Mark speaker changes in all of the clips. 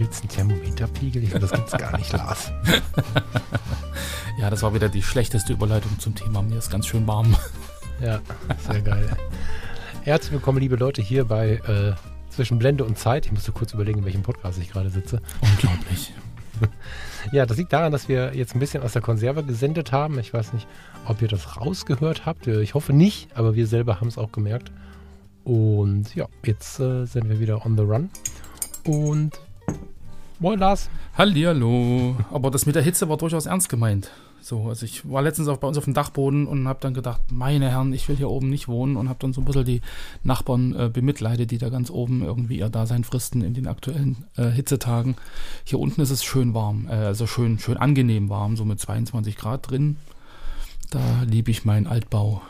Speaker 1: Gibt es einen Thermometerpegel? Ich das gibt es gar nicht, Lars.
Speaker 2: ja, das war wieder die schlechteste Überleitung zum Thema. Mir ist ganz schön warm.
Speaker 1: Ja, sehr geil. Herzlich willkommen, liebe Leute, hier bei äh, Zwischen Blende und Zeit. Ich musste kurz überlegen, in welchem Podcast ich gerade sitze.
Speaker 2: Unglaublich.
Speaker 1: ja, das liegt daran, dass wir jetzt ein bisschen aus der Konserve gesendet haben. Ich weiß nicht, ob ihr das rausgehört habt. Ich hoffe nicht, aber wir selber haben es auch gemerkt. Und ja, jetzt äh, sind wir wieder on the run. Und Moin Lars.
Speaker 2: Hallihallo. Aber das mit der Hitze war durchaus ernst gemeint. So, also ich war letztens auch bei uns auf dem Dachboden und habe dann gedacht, meine Herren, ich will hier oben nicht wohnen und habe dann so ein bisschen die Nachbarn äh, bemitleidet, die da ganz oben irgendwie ihr Dasein fristen in den aktuellen äh, Hitzetagen. Hier unten ist es schön warm, äh, also schön, schön angenehm warm, so mit 22 Grad drin. Da liebe ich meinen Altbau.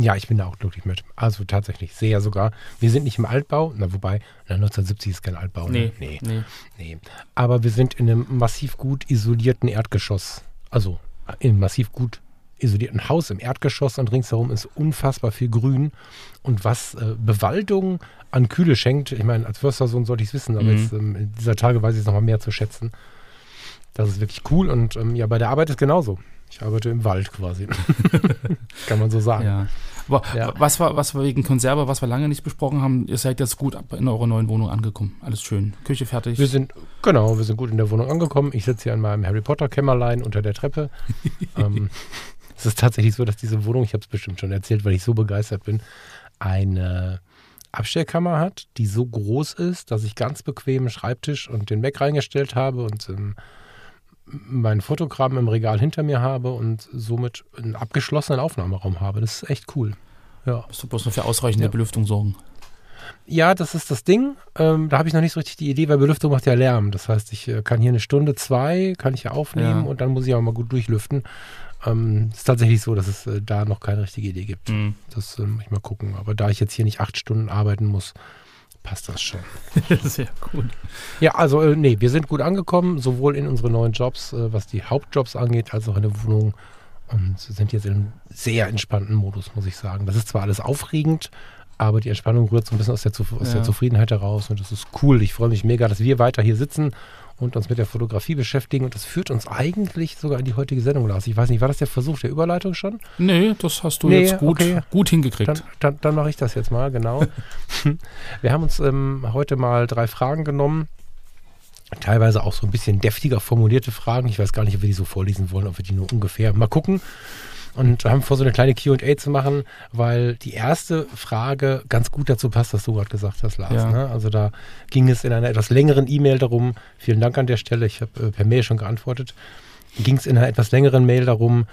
Speaker 1: Ja, ich bin da auch glücklich mit. Also tatsächlich, sehr sogar. Wir sind nicht im Altbau, na wobei, na, 1970 ist kein Altbau.
Speaker 2: Ne? Nee, nee, nee.
Speaker 1: nee. Aber wir sind in einem massiv gut isolierten Erdgeschoss. Also in einem massiv gut isolierten Haus im Erdgeschoss und ringsherum ist unfassbar viel Grün. Und was äh, Bewaldung an Kühle schenkt, ich meine, als Förstersohn sollte ich es wissen, aber mhm. jetzt ähm, in dieser Tage weiß ich es nochmal mehr zu schätzen. Das ist wirklich cool und ähm, ja, bei der Arbeit ist genauso. Ich arbeite im Wald quasi. Kann man so sagen.
Speaker 2: Ja. Aber ja. was, war, was war wegen Konserve, was wir lange nicht besprochen haben, ihr seid jetzt gut in eurer neuen Wohnung angekommen. Alles schön. Küche fertig.
Speaker 1: Wir sind, genau, wir sind gut in der Wohnung angekommen. Ich sitze hier in meinem Harry Potter Kämmerlein unter der Treppe. ähm, es ist tatsächlich so, dass diese Wohnung, ich habe es bestimmt schon erzählt, weil ich so begeistert bin, eine Abstellkammer hat, die so groß ist, dass ich ganz bequem einen Schreibtisch und den Mac reingestellt habe und ähm, mein Fotogramm im Regal hinter mir habe und somit einen abgeschlossenen Aufnahmeraum habe. Das ist echt cool.
Speaker 2: Ja. Musst du bloß noch für ausreichende ja. Belüftung sorgen.
Speaker 1: Ja, das ist das Ding. Ähm, da habe ich noch nicht so richtig die Idee, weil Belüftung macht ja Lärm. Das heißt, ich äh, kann hier eine Stunde, zwei, kann ich ja aufnehmen ja. und dann muss ich auch mal gut durchlüften. Ähm, ist tatsächlich so, dass es äh, da noch keine richtige Idee gibt. Mhm. Das äh, muss ich mal gucken. Aber da ich jetzt hier nicht acht Stunden arbeiten muss, passt das schon.
Speaker 2: Sehr gut.
Speaker 1: Ja, also äh, nee, wir sind gut angekommen, sowohl in unsere neuen Jobs, äh, was die Hauptjobs angeht, als auch in der Wohnung und sind jetzt in einem sehr entspannten Modus, muss ich sagen. Das ist zwar alles aufregend, aber die Entspannung rührt so ein bisschen aus der, aus ja. der Zufriedenheit heraus und das ist cool. Ich freue mich mega, dass wir weiter hier sitzen und uns mit der Fotografie beschäftigen. Und das führt uns eigentlich sogar in die heutige Sendung, Lars. Ich weiß nicht, war das der Versuch der Überleitung schon?
Speaker 2: Nee, das hast du nee, jetzt gut, okay. gut hingekriegt.
Speaker 1: Dann, dann, dann mache ich das jetzt mal, genau. Wir haben uns ähm, heute mal drei Fragen genommen. Teilweise auch so ein bisschen deftiger formulierte Fragen. Ich weiß gar nicht, ob wir die so vorlesen wollen, ob wir die nur ungefähr. Mal gucken und haben vor, so eine kleine QA zu machen, weil die erste Frage ganz gut dazu passt, was du gerade gesagt hast, Lars. Ja. Ne? Also da ging es in einer etwas längeren E-Mail darum, vielen Dank an der Stelle, ich habe äh, per Mail schon geantwortet, ging es in einer etwas längeren Mail darum,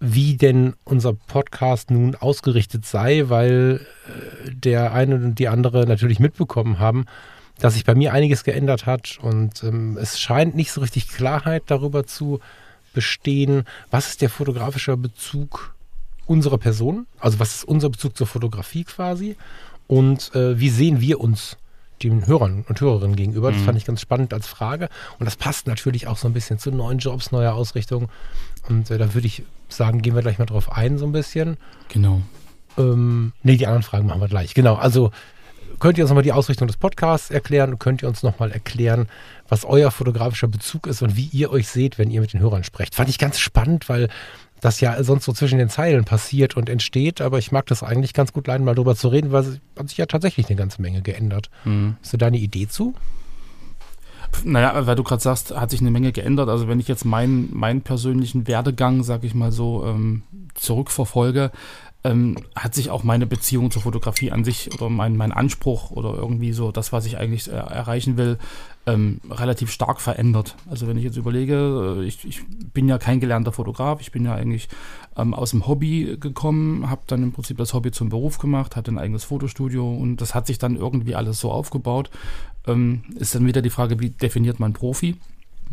Speaker 1: wie denn unser Podcast nun ausgerichtet sei, weil äh, der eine und die andere natürlich mitbekommen haben, dass sich bei mir einiges geändert hat und ähm, es scheint nicht so richtig Klarheit darüber zu bestehen, was ist der fotografische Bezug unserer Person, also was ist unser Bezug zur Fotografie quasi und äh, wie sehen wir uns den Hörern und Hörerinnen gegenüber. Das mhm. fand ich ganz spannend als Frage und das passt natürlich auch so ein bisschen zu neuen Jobs, neuer Ausrichtung und äh, da würde ich sagen, gehen wir gleich mal drauf ein so ein bisschen.
Speaker 2: Genau.
Speaker 1: Ähm, nee, die anderen Fragen machen wir gleich. Genau, also könnt ihr uns nochmal die Ausrichtung des Podcasts erklären? Könnt ihr uns nochmal erklären, was euer fotografischer Bezug ist und wie ihr euch seht, wenn ihr mit den Hörern sprecht? Fand ich ganz spannend, weil das ja sonst so zwischen den Zeilen passiert und entsteht, aber ich mag das eigentlich ganz gut leiden, mal drüber zu reden, weil es hat sich ja tatsächlich eine ganze Menge geändert. Mhm. Hast du da eine Idee zu?
Speaker 2: Naja, weil du gerade sagst, hat sich eine Menge geändert. Also wenn ich jetzt meinen, meinen persönlichen Werdegang, sag ich mal so, ähm, zurückverfolge, ähm, hat sich auch meine Beziehung zur Fotografie an sich oder mein, mein Anspruch oder irgendwie so das, was ich eigentlich äh, erreichen will, ähm, relativ stark verändert. Also wenn ich jetzt überlege, äh, ich, ich bin ja kein gelernter Fotograf, ich bin ja eigentlich ähm, aus dem Hobby gekommen, habe dann im Prinzip das Hobby zum Beruf gemacht, hatte ein eigenes Fotostudio und das hat sich dann irgendwie alles so aufgebaut. Ähm, ist dann wieder die Frage, wie definiert man Profi?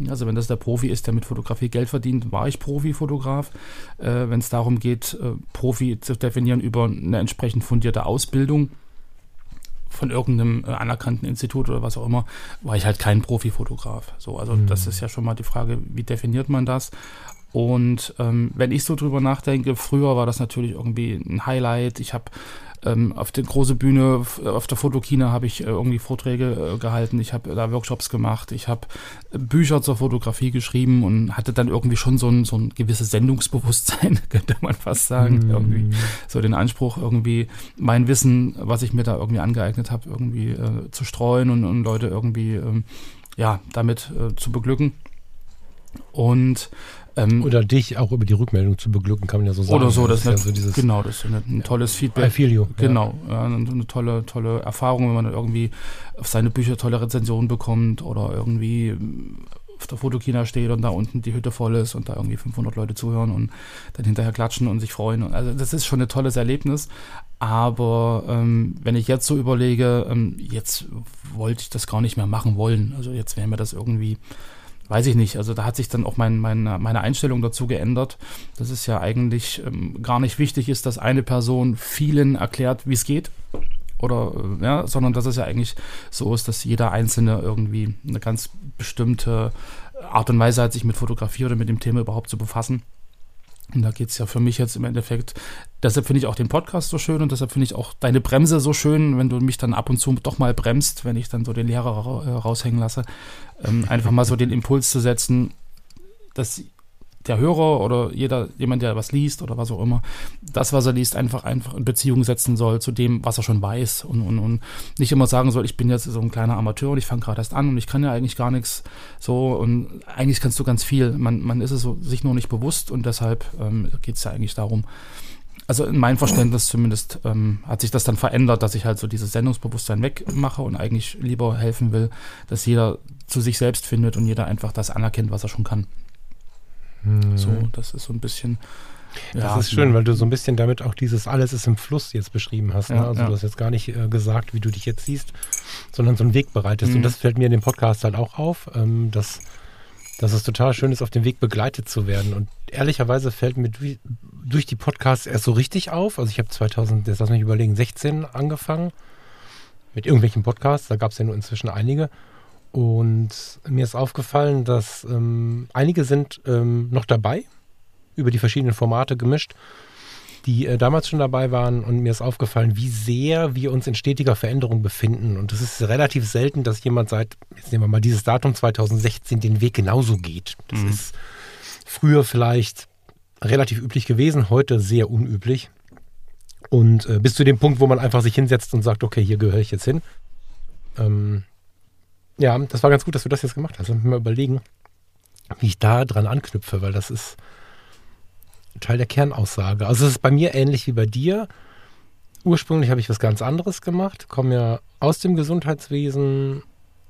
Speaker 2: Also wenn das der Profi ist, der mit Fotografie Geld verdient, war ich Profifotograf. Äh, wenn es darum geht, äh, Profi zu definieren über eine entsprechend fundierte Ausbildung von irgendeinem äh, anerkannten Institut oder was auch immer, war ich halt kein Profifotograf. So, also mhm. das ist ja schon mal die Frage, wie definiert man das? Und ähm, wenn ich so drüber nachdenke, früher war das natürlich irgendwie ein Highlight. Ich habe ähm, auf der großen Bühne, auf der Fotokina habe ich äh, irgendwie Vorträge äh, gehalten, ich habe da Workshops gemacht, ich habe Bücher zur Fotografie geschrieben und hatte dann irgendwie schon so ein, so ein gewisses Sendungsbewusstsein, könnte man fast sagen. Mm. Irgendwie so den Anspruch, irgendwie mein Wissen, was ich mir da irgendwie angeeignet habe, irgendwie äh, zu streuen und, und Leute irgendwie ähm, ja, damit äh, zu beglücken. Und
Speaker 1: ähm, oder dich auch über die Rückmeldung zu beglücken, kann man ja so sagen.
Speaker 2: Oder so, das, das ist ja so dieses, genau, das ist ein, ein tolles Feedback.
Speaker 1: I feel you.
Speaker 2: Genau, ja. eine, eine tolle, tolle Erfahrung, wenn man irgendwie auf seine Bücher tolle Rezensionen bekommt oder irgendwie auf der Fotokina steht und da unten die Hütte voll ist und da irgendwie 500 Leute zuhören und dann hinterher klatschen und sich freuen. Also das ist schon ein tolles Erlebnis. Aber ähm, wenn ich jetzt so überlege, ähm, jetzt wollte ich das gar nicht mehr machen wollen. Also jetzt wäre mir das irgendwie weiß ich nicht. Also da hat sich dann auch mein, mein, meine Einstellung dazu geändert, dass es ja eigentlich ähm, gar nicht wichtig ist, dass eine Person vielen erklärt, wie es geht. Oder, äh, ja, sondern dass es ja eigentlich so ist, dass jeder Einzelne irgendwie eine ganz bestimmte Art und Weise hat, sich mit Fotografie oder mit dem Thema überhaupt zu befassen. Und da geht es ja für mich jetzt im Endeffekt, deshalb finde ich auch den Podcast so schön und deshalb finde ich auch deine Bremse so schön, wenn du mich dann ab und zu doch mal bremst, wenn ich dann so den Lehrer äh, raushängen lasse. Ähm, einfach mal so den Impuls zu setzen, dass der Hörer oder jeder, jemand, der was liest oder was auch immer, das, was er liest, einfach, einfach in Beziehung setzen soll zu dem, was er schon weiß und, und, und nicht immer sagen soll, ich bin jetzt so ein kleiner Amateur und ich fange gerade erst an und ich kann ja eigentlich gar nichts so und eigentlich kannst du ganz viel. Man, man ist es so, sich nur nicht bewusst und deshalb ähm, geht es ja eigentlich darum, also in meinem Verständnis zumindest ähm, hat sich das dann verändert, dass ich halt so dieses Sendungsbewusstsein wegmache und eigentlich lieber helfen will, dass jeder zu sich selbst findet und jeder einfach das anerkennt, was er schon kann. Mhm. So, das ist so ein bisschen.
Speaker 1: Das ja, ist schön, weil du so ein bisschen damit auch dieses alles ist im Fluss jetzt beschrieben hast. Ne? also ja. du hast jetzt gar nicht äh, gesagt, wie du dich jetzt siehst, sondern so einen Weg bereitest. Mhm. Und das fällt mir in dem Podcast halt auch auf, ähm, dass, dass es total schön ist, auf dem Weg begleitet zu werden. Und ehrlicherweise fällt mir durch, durch die Podcasts erst so richtig auf. Also ich habe 2000, jetzt lass mich überlegen, 16 angefangen mit irgendwelchen Podcasts. Da gab es ja nur inzwischen einige. Und mir ist aufgefallen, dass ähm, einige sind ähm, noch dabei, über die verschiedenen Formate gemischt, die äh, damals schon dabei waren. Und mir ist aufgefallen, wie sehr wir uns in stetiger Veränderung befinden. Und es ist relativ selten, dass jemand seit, jetzt nehmen wir mal dieses Datum 2016, den Weg genauso geht. Das mhm. ist früher vielleicht relativ üblich gewesen, heute sehr unüblich. Und äh, bis zu dem Punkt, wo man einfach sich hinsetzt und sagt, okay, hier gehöre ich jetzt hin. Ähm, ja, das war ganz gut, dass du das jetzt gemacht hast. Ich mal überlegen, wie ich da dran anknüpfe, weil das ist Teil der Kernaussage. Also es ist bei mir ähnlich wie bei dir. Ursprünglich habe ich was ganz anderes gemacht, komme ja aus dem Gesundheitswesen,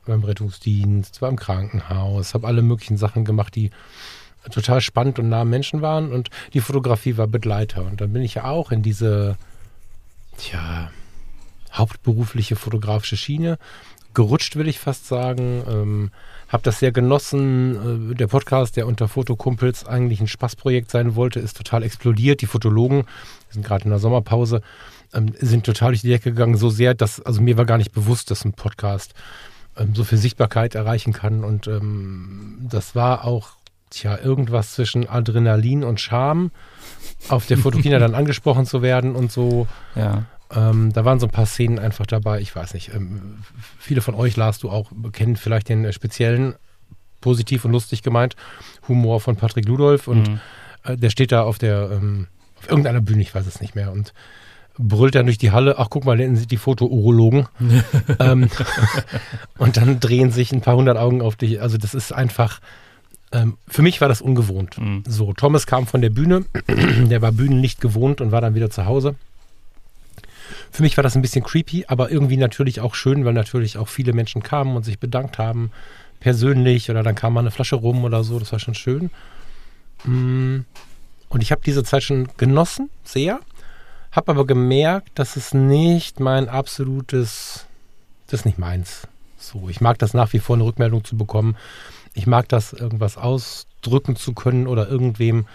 Speaker 1: beim Rettungsdienst, war im Krankenhaus, habe alle möglichen Sachen gemacht, die total spannend und nah am Menschen waren und die Fotografie war Begleiter. Und dann bin ich ja auch in diese, tja, hauptberufliche fotografische Schiene gerutscht, will ich fast sagen. Ähm, habe das sehr genossen. Äh, der Podcast, der unter Fotokumpels eigentlich ein Spaßprojekt sein wollte, ist total explodiert. Die Fotologen, sind gerade in der Sommerpause, ähm, sind total durch die Decke gegangen, so sehr, dass, also mir war gar nicht bewusst, dass ein Podcast ähm, so viel Sichtbarkeit erreichen kann. Und ähm, das war auch, tja, irgendwas zwischen Adrenalin und Charme, auf der Fotokina dann angesprochen zu werden und so.
Speaker 2: Ja.
Speaker 1: Ähm, da waren so ein paar Szenen einfach dabei. Ich weiß nicht. Ähm, viele von euch, Lars, du auch, kennen vielleicht den äh, speziellen, positiv und lustig gemeint, Humor von Patrick Ludolf. Und mhm. äh, der steht da auf der, ähm, auf irgendeiner Bühne, ich weiß es nicht mehr. Und brüllt dann durch die Halle, ach guck mal, da sind die Fotourologen. ähm, und dann drehen sich ein paar hundert Augen auf dich. Also das ist einfach, ähm, für mich war das ungewohnt. Mhm. So, Thomas kam von der Bühne, der war Bühnenlicht gewohnt und war dann wieder zu Hause. Für mich war das ein bisschen creepy, aber irgendwie natürlich auch schön, weil natürlich auch viele Menschen kamen und sich bedankt haben, persönlich oder dann kam mal eine Flasche rum oder so, das war schon schön. Mm. Und ich habe diese Zeit schon genossen, sehr, habe aber gemerkt, dass es nicht mein absolutes, das ist nicht meins. So, ich mag das nach wie vor eine Rückmeldung zu bekommen. Ich mag das, irgendwas ausdrücken zu können oder irgendwem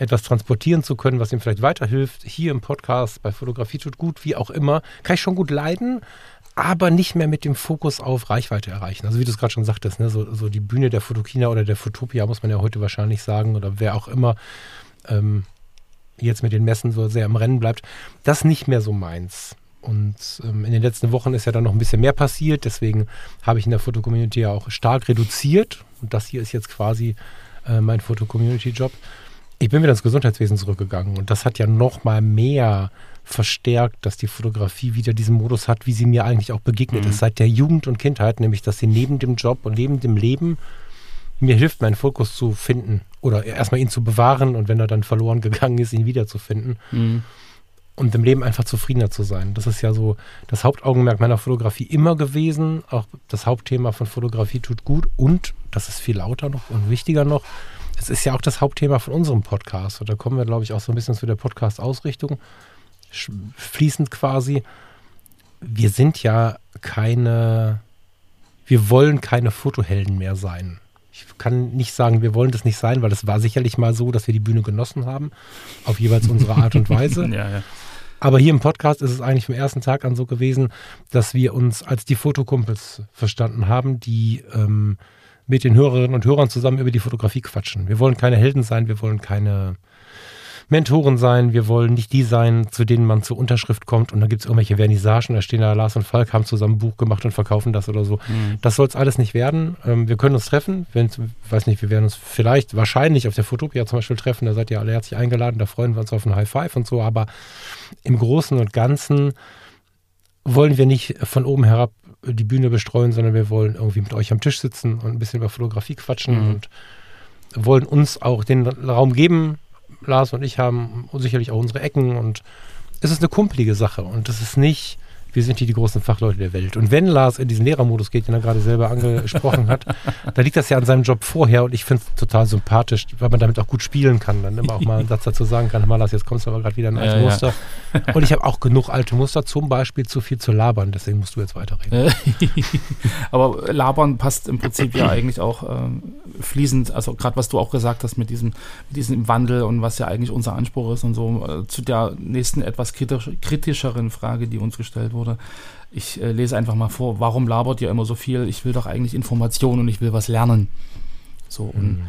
Speaker 1: etwas transportieren zu können, was ihm vielleicht weiterhilft. Hier im Podcast, bei Fotografie tut gut, wie auch immer, kann ich schon gut leiden, aber nicht mehr mit dem Fokus auf Reichweite erreichen. Also wie du es gerade schon sagtest, ne, so, so, die Bühne der Fotokina oder der Fotopia, muss man ja heute wahrscheinlich sagen, oder wer auch immer ähm, jetzt mit den Messen so sehr im Rennen bleibt, das nicht mehr so meins. Und ähm, in den letzten Wochen ist ja dann noch ein bisschen mehr passiert, deswegen habe ich in der Fotocommunity ja auch stark reduziert. Und das hier ist jetzt quasi äh, mein Foto-Community-Job. Ich bin wieder ins Gesundheitswesen zurückgegangen und das hat ja noch mal mehr verstärkt, dass die Fotografie wieder diesen Modus hat, wie sie mir eigentlich auch begegnet mhm. ist seit der Jugend und Kindheit, nämlich dass sie neben dem Job und neben dem Leben mir hilft, meinen Fokus zu finden oder erstmal ihn zu bewahren und wenn er dann verloren gegangen ist, ihn wiederzufinden. Mhm. Und im Leben einfach zufriedener zu sein. Das ist ja so das Hauptaugenmerk meiner Fotografie immer gewesen. Auch das Hauptthema von Fotografie tut gut. Und, das ist viel lauter noch und wichtiger noch, es ist ja auch das Hauptthema von unserem Podcast. Und da kommen wir, glaube ich, auch so ein bisschen zu der Podcast-Ausrichtung. Fließend quasi. Wir sind ja keine, wir wollen keine Fotohelden mehr sein. Ich kann nicht sagen, wir wollen das nicht sein, weil es war sicherlich mal so, dass wir die Bühne genossen haben, auf jeweils unsere Art und Weise. ja, ja. Aber hier im Podcast ist es eigentlich vom ersten Tag an so gewesen, dass wir uns als die Fotokumpels verstanden haben, die ähm, mit den Hörerinnen und Hörern zusammen über die Fotografie quatschen. Wir wollen keine Helden sein, wir wollen keine Mentoren sein, wir wollen nicht die sein, zu denen man zur Unterschrift kommt und dann gibt es irgendwelche Vernissagen, da stehen da Lars und Falk, haben zusammen ein Buch gemacht und verkaufen das oder so. Mhm. Das soll es alles nicht werden. Ähm, wir können uns treffen, wenn, weiß nicht, wir werden uns vielleicht, wahrscheinlich auf der Fotopia zum Beispiel treffen, da seid ihr alle herzlich eingeladen, da freuen wir uns auf ein High Five und so, aber im Großen und Ganzen wollen wir nicht von oben herab die Bühne bestreuen, sondern wir wollen irgendwie mit euch am Tisch sitzen und ein bisschen über Fotografie quatschen mhm. und wollen uns auch den Raum geben. Lars und ich haben sicherlich auch unsere Ecken und es ist eine kumpelige Sache und es ist nicht wir sind hier die großen Fachleute der Welt. Und wenn Lars in diesen Lehrermodus geht, den er gerade selber angesprochen hat, dann liegt das ja an seinem Job vorher und ich finde es total sympathisch, weil man damit auch gut spielen kann. Dann immer auch mal einen Satz dazu sagen kann, mal Lars, jetzt kommst du aber gerade wieder in ein altes ja, Muster. Ja. Und ich habe auch genug alte Muster, zum Beispiel zu viel zu labern, deswegen musst du jetzt weiterreden.
Speaker 2: aber labern passt im Prinzip ja eigentlich auch äh, fließend, also gerade was du auch gesagt hast mit diesem, mit diesem Wandel und was ja eigentlich unser Anspruch ist und so, äh, zu der nächsten etwas kritisch, kritischeren Frage, die uns gestellt wurde wurde. Ich äh, lese einfach mal vor, warum labert ihr immer so viel? Ich will doch eigentlich Informationen und ich will was lernen. So, und mhm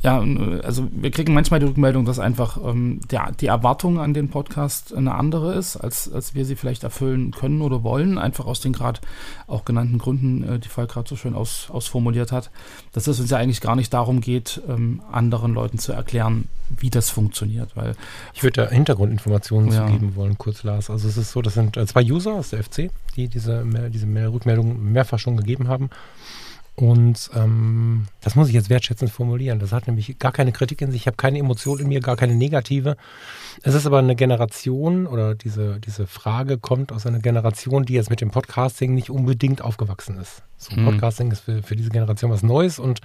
Speaker 2: ja, also wir kriegen manchmal die Rückmeldung, dass einfach ähm, der, die Erwartung an den Podcast eine andere ist, als, als wir sie vielleicht erfüllen können oder wollen, einfach aus den gerade auch genannten Gründen, äh, die Falk gerade so schön aus, ausformuliert hat, dass es uns ja eigentlich gar nicht darum geht, ähm, anderen Leuten zu erklären, wie das funktioniert. Weil
Speaker 1: ich würde da Hintergrundinformationen ja. zu geben wollen, kurz Lars. Also es ist so, das sind äh, zwei User aus der FC, die diese, diese Rückmeldung mehrfach schon gegeben haben. Und ähm, das muss ich jetzt wertschätzend formulieren. Das hat nämlich gar keine Kritik in sich. Ich habe keine Emotion in mir, gar keine negative. Es ist aber eine Generation oder diese, diese Frage kommt aus einer Generation, die jetzt mit dem Podcasting nicht unbedingt aufgewachsen ist. So, mhm. Podcasting ist für, für diese Generation was Neues und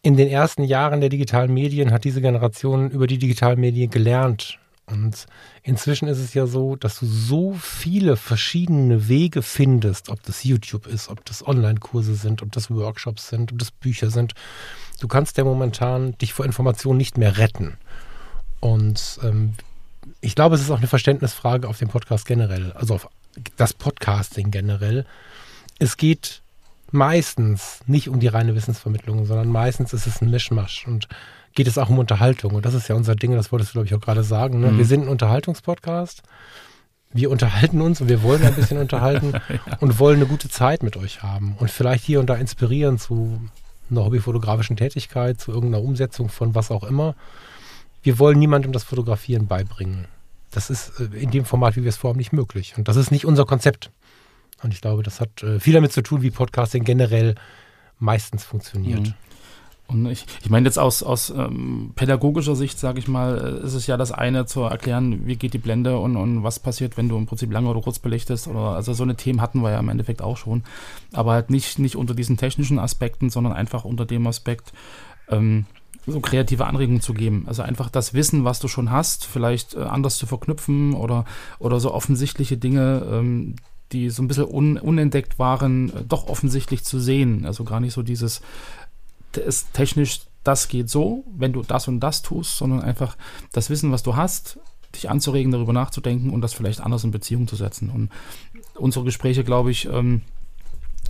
Speaker 1: in den ersten Jahren der digitalen Medien hat diese Generation über die digitalen Medien gelernt und inzwischen ist es ja so, dass du so viele verschiedene Wege findest, ob das YouTube ist, ob das Online-Kurse sind, ob das Workshops sind, ob das Bücher sind. Du kannst ja momentan dich vor Informationen nicht mehr retten. Und ähm, ich glaube, es ist auch eine Verständnisfrage auf dem Podcast generell, also auf das Podcasting generell. Es geht meistens nicht um die reine Wissensvermittlung, sondern meistens ist es ein Mischmasch. Und geht es auch um Unterhaltung. Und das ist ja unser Ding, das wolltest du, glaube ich, auch gerade sagen. Ne? Mhm. Wir sind ein Unterhaltungspodcast. Wir unterhalten uns und wir wollen ein bisschen unterhalten ja. und wollen eine gute Zeit mit euch haben. Und vielleicht hier und da inspirieren zu einer hobbyfotografischen Tätigkeit, zu irgendeiner Umsetzung von was auch immer. Wir wollen niemandem das Fotografieren beibringen. Das ist äh, in dem Format, wie wir es vorhaben, nicht möglich. Und das ist nicht unser Konzept. Und ich glaube, das hat äh, viel damit zu tun, wie Podcasting generell meistens funktioniert. Mhm.
Speaker 2: Und ich, ich meine jetzt aus, aus ähm, pädagogischer Sicht, sage ich mal, äh, ist es ja das eine zu erklären, wie geht die Blende und, und was passiert, wenn du im Prinzip lange oder kurz belichtest. Oder, also so eine Themen hatten wir ja im Endeffekt auch schon. Aber halt nicht, nicht unter diesen technischen Aspekten, sondern einfach unter dem Aspekt, ähm, so kreative Anregungen zu geben. Also einfach das Wissen, was du schon hast, vielleicht äh, anders zu verknüpfen oder, oder so offensichtliche Dinge, ähm, die so ein bisschen un, unentdeckt waren, äh, doch offensichtlich zu sehen. Also gar nicht so dieses ist technisch, das geht so, wenn du das und das tust, sondern einfach das Wissen, was du hast, dich anzuregen, darüber nachzudenken und das vielleicht anders in Beziehung zu setzen. Und unsere Gespräche, glaube ich, ähm,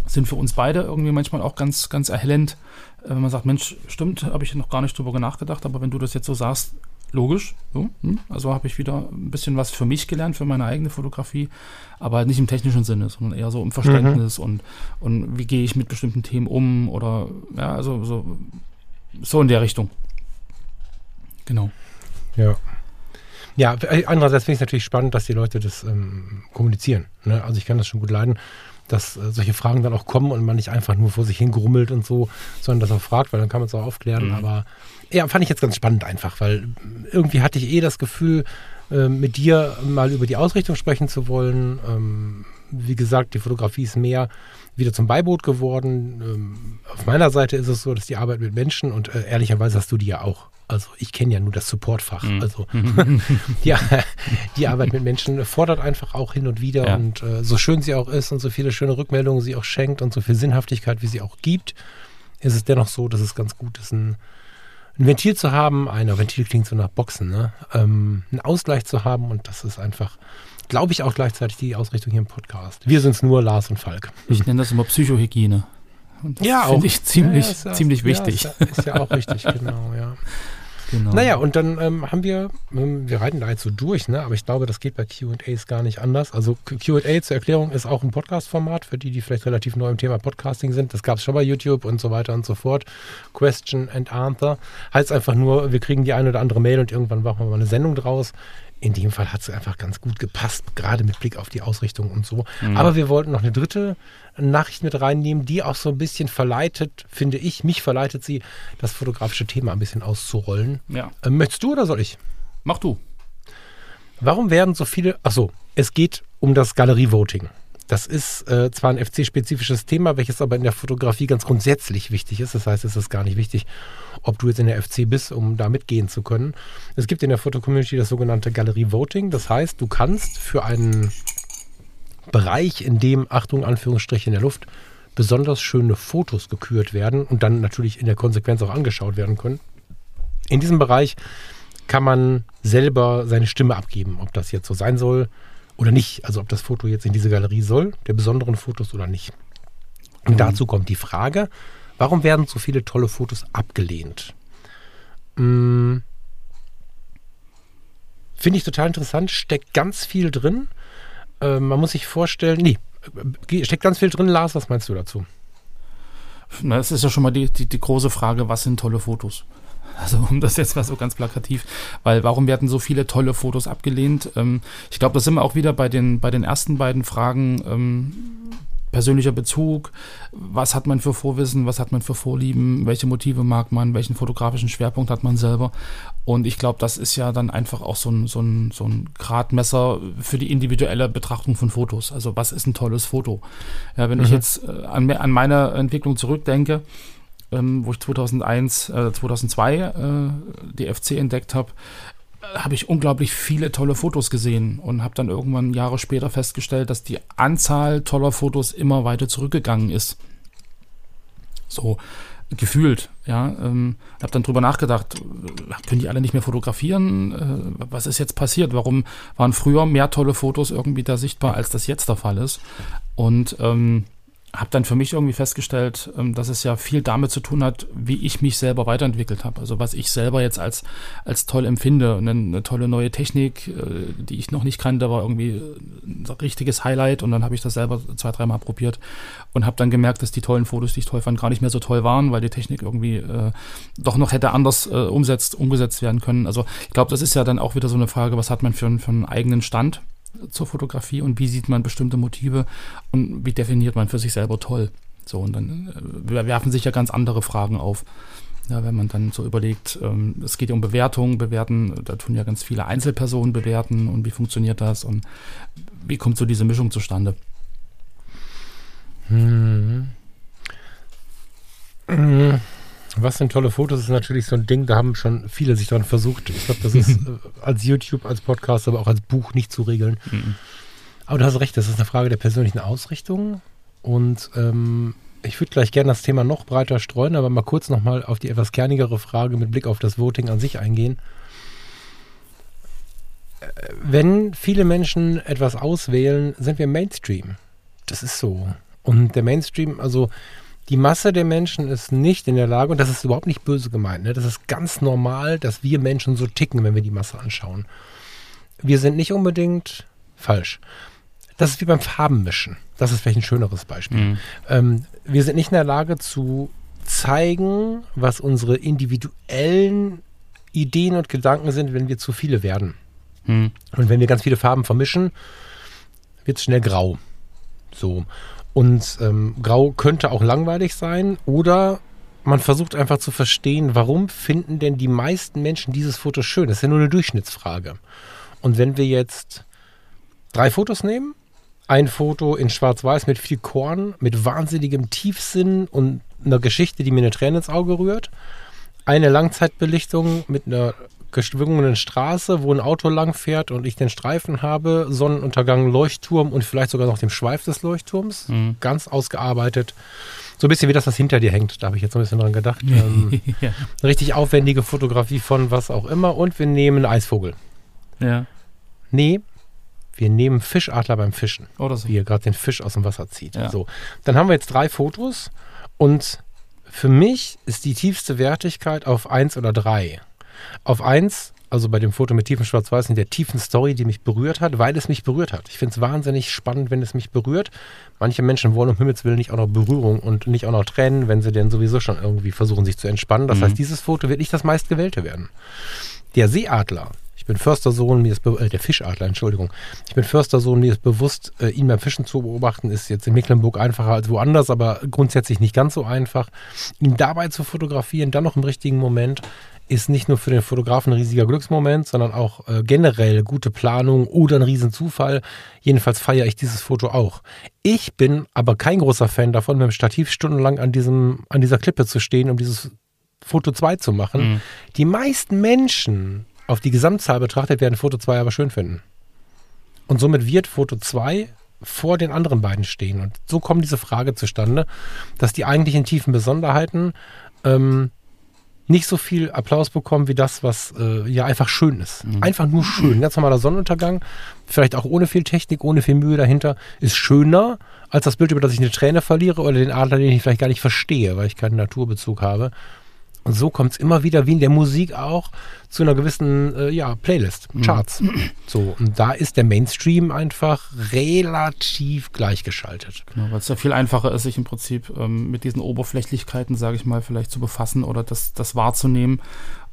Speaker 2: sind für uns beide irgendwie manchmal auch ganz, ganz erhellend, äh, wenn man sagt, Mensch, stimmt, habe ich noch gar nicht drüber nachgedacht, aber wenn du das jetzt so sagst, logisch. So, hm, also habe ich wieder ein bisschen was für mich gelernt, für meine eigene Fotografie, aber halt nicht im technischen Sinne, sondern eher so im Verständnis mhm. und, und wie gehe ich mit bestimmten Themen um oder ja, also so, so in der Richtung. Genau.
Speaker 1: Ja. Ja, andererseits finde ich es natürlich spannend, dass die Leute das ähm, kommunizieren. Ne? Also ich kann das schon gut leiden, dass äh, solche Fragen dann auch kommen und man nicht einfach nur vor sich hingrummelt und so, sondern das auch fragt, weil dann kann man es auch aufklären. Mhm. Aber ja, fand ich jetzt ganz spannend einfach, weil irgendwie hatte ich eh das Gefühl, äh, mit dir mal über die Ausrichtung sprechen zu wollen. Ähm, wie gesagt, die Fotografie ist mehr wieder zum Beiboot geworden. Ähm, auf meiner Seite ist es so, dass die Arbeit mit Menschen und äh, ehrlicherweise hast du die ja auch. Also ich kenne ja nur das Supportfach. Mhm. Also ja, die Arbeit mit Menschen fordert einfach auch hin und wieder ja. und äh, so schön sie auch ist und so viele schöne Rückmeldungen sie auch schenkt und so viel Sinnhaftigkeit, wie sie auch gibt, ist es dennoch so, dass es ganz gut ist, ein ein Ventil zu haben, ein Ventil klingt so nach Boxen, ne? ähm, einen Ausgleich zu haben und das ist einfach, glaube ich, auch gleichzeitig die Ausrichtung hier im Podcast. Wir sind es nur, Lars und Falk.
Speaker 2: Ich nenne das immer Psychohygiene.
Speaker 1: Und das ja,
Speaker 2: finde ich ziemlich,
Speaker 1: ja,
Speaker 2: ziemlich wichtig.
Speaker 1: Ja, ist, ist ja auch richtig, genau, ja. Genau. Naja, und dann ähm, haben wir, ähm, wir reiten da jetzt so durch, ne? aber ich glaube, das geht bei QAs gar nicht anders. Also QA zur Erklärung ist auch ein Podcast-Format für die, die vielleicht relativ neu im Thema Podcasting sind. Das gab es schon bei YouTube und so weiter und so fort. Question and Answer heißt einfach nur, wir kriegen die eine oder andere Mail und irgendwann machen wir mal eine Sendung draus. In dem Fall hat es einfach ganz gut gepasst, gerade mit Blick auf die Ausrichtung und so. Mhm. Aber wir wollten noch eine dritte Nachricht mit reinnehmen, die auch so ein bisschen verleitet, finde ich, mich verleitet sie, das fotografische Thema ein bisschen auszurollen.
Speaker 2: Ja.
Speaker 1: Ähm, möchtest du oder soll ich?
Speaker 2: Mach du.
Speaker 1: Warum werden so viele, achso, es geht um das Galerie-Voting. Das ist äh, zwar ein FC-spezifisches Thema, welches aber in der Fotografie ganz grundsätzlich wichtig ist. Das heißt, es ist gar nicht wichtig, ob du jetzt in der FC bist, um da mitgehen zu können. Es gibt in der Fotocommunity das sogenannte Galerie-Voting. Das heißt, du kannst für einen Bereich, in dem, Achtung, Anführungsstriche in der Luft, besonders schöne Fotos gekürt werden und dann natürlich in der Konsequenz auch angeschaut werden können. In diesem Bereich kann man selber seine Stimme abgeben, ob das jetzt so sein soll oder nicht. Also ob das Foto jetzt in diese Galerie soll, der besonderen Fotos oder nicht. Und mhm. dazu kommt die Frage, warum werden so viele tolle Fotos abgelehnt? Hm, Finde ich total interessant, steckt ganz viel drin. Äh, man muss sich vorstellen, nee, äh, steckt ganz viel drin, Lars, was meinst du dazu?
Speaker 2: Na, es ist ja schon mal die, die, die große Frage, was sind tolle Fotos? Also um das jetzt mal so ganz plakativ, weil warum werden so viele tolle Fotos abgelehnt? Ähm, ich glaube, da sind wir auch wieder bei den, bei den ersten beiden Fragen. Ähm, persönlicher Bezug, was hat man für Vorwissen, was hat man für Vorlieben, welche Motive mag man, welchen fotografischen Schwerpunkt hat man selber. Und ich glaube, das ist ja dann einfach auch so ein, so, ein, so ein Gradmesser für die individuelle Betrachtung von Fotos. Also was ist ein tolles Foto? Ja, wenn mhm. ich jetzt äh, an, an meine Entwicklung zurückdenke, ähm, wo ich 2001, äh, 2002 äh, die FC entdeckt habe, habe ich unglaublich viele tolle Fotos gesehen und habe dann irgendwann Jahre später festgestellt, dass die Anzahl toller Fotos immer weiter zurückgegangen ist. So gefühlt, ja. Ähm, habe dann drüber nachgedacht, äh, können die alle nicht mehr fotografieren? Äh, was ist jetzt passiert? Warum waren früher mehr tolle Fotos irgendwie da sichtbar, als das jetzt der Fall ist? Und ähm, habe dann für mich irgendwie festgestellt, ähm, dass es ja viel damit zu tun hat, wie ich mich selber weiterentwickelt habe. Also was ich selber jetzt als, als toll empfinde. Eine, eine tolle neue Technik, äh, die ich noch nicht kannte, war irgendwie ein richtiges Highlight. Und dann habe ich das selber zwei, dreimal probiert und habe dann gemerkt, dass die tollen Fotos, die ich toll fand, gar nicht mehr so toll waren, weil die Technik irgendwie äh, doch noch hätte anders äh, umsetzt, umgesetzt werden können. Also ich glaube, das ist ja dann auch wieder so eine Frage, was hat man für, für einen eigenen Stand? Zur Fotografie und wie sieht man bestimmte Motive und wie definiert man für sich selber toll. So, und dann äh, werfen sich ja ganz andere Fragen auf. Ja, wenn man dann so überlegt, ähm, es geht ja um Bewertung, bewerten, da tun ja ganz viele Einzelpersonen bewerten und wie funktioniert das und wie kommt so diese Mischung zustande?
Speaker 1: Hm. Hm. Was sind tolle Fotos ist natürlich so ein Ding, da haben schon viele sich dran versucht. Ich glaube, das ist äh, als YouTube, als Podcast, aber auch als Buch nicht zu regeln. Mhm. Aber du hast recht, das ist eine Frage der persönlichen Ausrichtung. Und ähm, ich würde gleich gerne das Thema noch breiter streuen, aber mal kurz nochmal auf die etwas kernigere Frage mit Blick auf das Voting an sich eingehen. Äh, wenn viele Menschen etwas auswählen, sind wir Mainstream. Das ist so. Und der Mainstream, also die Masse der Menschen ist nicht in der Lage, und das ist überhaupt nicht böse gemeint, ne? das ist ganz normal, dass wir Menschen so ticken, wenn wir die Masse anschauen. Wir sind nicht unbedingt falsch. Das ist wie beim Farbenmischen. Das ist vielleicht ein schöneres Beispiel. Mhm. Ähm, wir sind nicht in der Lage zu zeigen, was unsere individuellen Ideen und Gedanken sind, wenn wir zu viele werden. Mhm. Und wenn wir ganz viele Farben vermischen, wird es schnell grau. So. Und ähm, grau könnte auch langweilig sein oder man versucht einfach zu verstehen, warum finden denn die meisten Menschen dieses Foto schön? Das ist ja nur eine Durchschnittsfrage. Und wenn wir jetzt drei Fotos nehmen, ein Foto in Schwarz-Weiß mit viel Korn, mit wahnsinnigem Tiefsinn und einer Geschichte, die mir eine Träne ins Auge rührt, eine Langzeitbelichtung mit einer geschwungenen Straße, wo ein Auto lang fährt und ich den Streifen habe, Sonnenuntergang, Leuchtturm und vielleicht sogar noch dem Schweif des Leuchtturms. Mhm. Ganz ausgearbeitet. So ein bisschen wie das, was hinter dir hängt. Da habe ich jetzt ein bisschen dran gedacht. Ähm, ja. Richtig aufwendige Fotografie von was auch immer. Und wir nehmen Eisvogel.
Speaker 2: Ja.
Speaker 1: Nee, wir nehmen Fischadler beim Fischen.
Speaker 2: Oder so.
Speaker 1: Wie er gerade den Fisch aus dem Wasser zieht. Ja. So. Dann haben wir jetzt drei Fotos und für mich ist die tiefste Wertigkeit auf eins oder drei. Auf eins, also bei dem Foto mit tiefen Schwarz-Weiß, in der tiefen Story, die mich berührt hat, weil es mich berührt hat. Ich finde es wahnsinnig spannend, wenn es mich berührt. Manche Menschen wollen um Himmels Willen nicht auch noch Berührung und nicht auch noch Tränen, wenn sie denn sowieso schon irgendwie versuchen, sich zu entspannen. Das mhm. heißt, dieses Foto wird nicht das meistgewählte werden. Der Seeadler, ich bin Förstersohn, mir ist äh, der Fischadler, Entschuldigung. Ich bin Förstersohn, mir ist bewusst, äh, ihn beim Fischen zu beobachten, ist jetzt in Mecklenburg einfacher als woanders, aber grundsätzlich nicht ganz so einfach. Ihn dabei zu fotografieren, dann noch im richtigen Moment, ist nicht nur für den Fotografen ein riesiger Glücksmoment, sondern auch äh, generell gute Planung oder ein Riesenzufall. Jedenfalls feiere ich dieses Foto auch. Ich bin aber kein großer Fan davon, mit dem Stativ stundenlang an, diesem, an dieser Klippe zu stehen, um dieses Foto 2 zu machen. Mhm. Die meisten Menschen auf die Gesamtzahl betrachtet werden Foto 2 aber schön finden. Und somit wird Foto 2 vor den anderen beiden stehen. Und so kommt diese Frage zustande, dass die eigentlichen tiefen Besonderheiten ähm, nicht so viel Applaus bekommen wie das, was äh, ja einfach schön ist. Mhm. Einfach nur schön. Ganz normaler Sonnenuntergang, vielleicht auch ohne viel Technik, ohne viel Mühe dahinter, ist schöner als das Bild, über das ich eine Träne verliere oder den Adler, den ich vielleicht gar nicht verstehe, weil ich keinen Naturbezug habe. Und so kommt es immer wieder, wie in der Musik auch, zu einer gewissen äh, ja, Playlist, mhm. Charts. Mhm. So, und da ist der Mainstream einfach relativ gleichgeschaltet.
Speaker 2: Genau, weil es ja viel einfacher ist, sich im Prinzip ähm, mit diesen Oberflächlichkeiten, sage ich mal, vielleicht zu befassen oder das, das wahrzunehmen.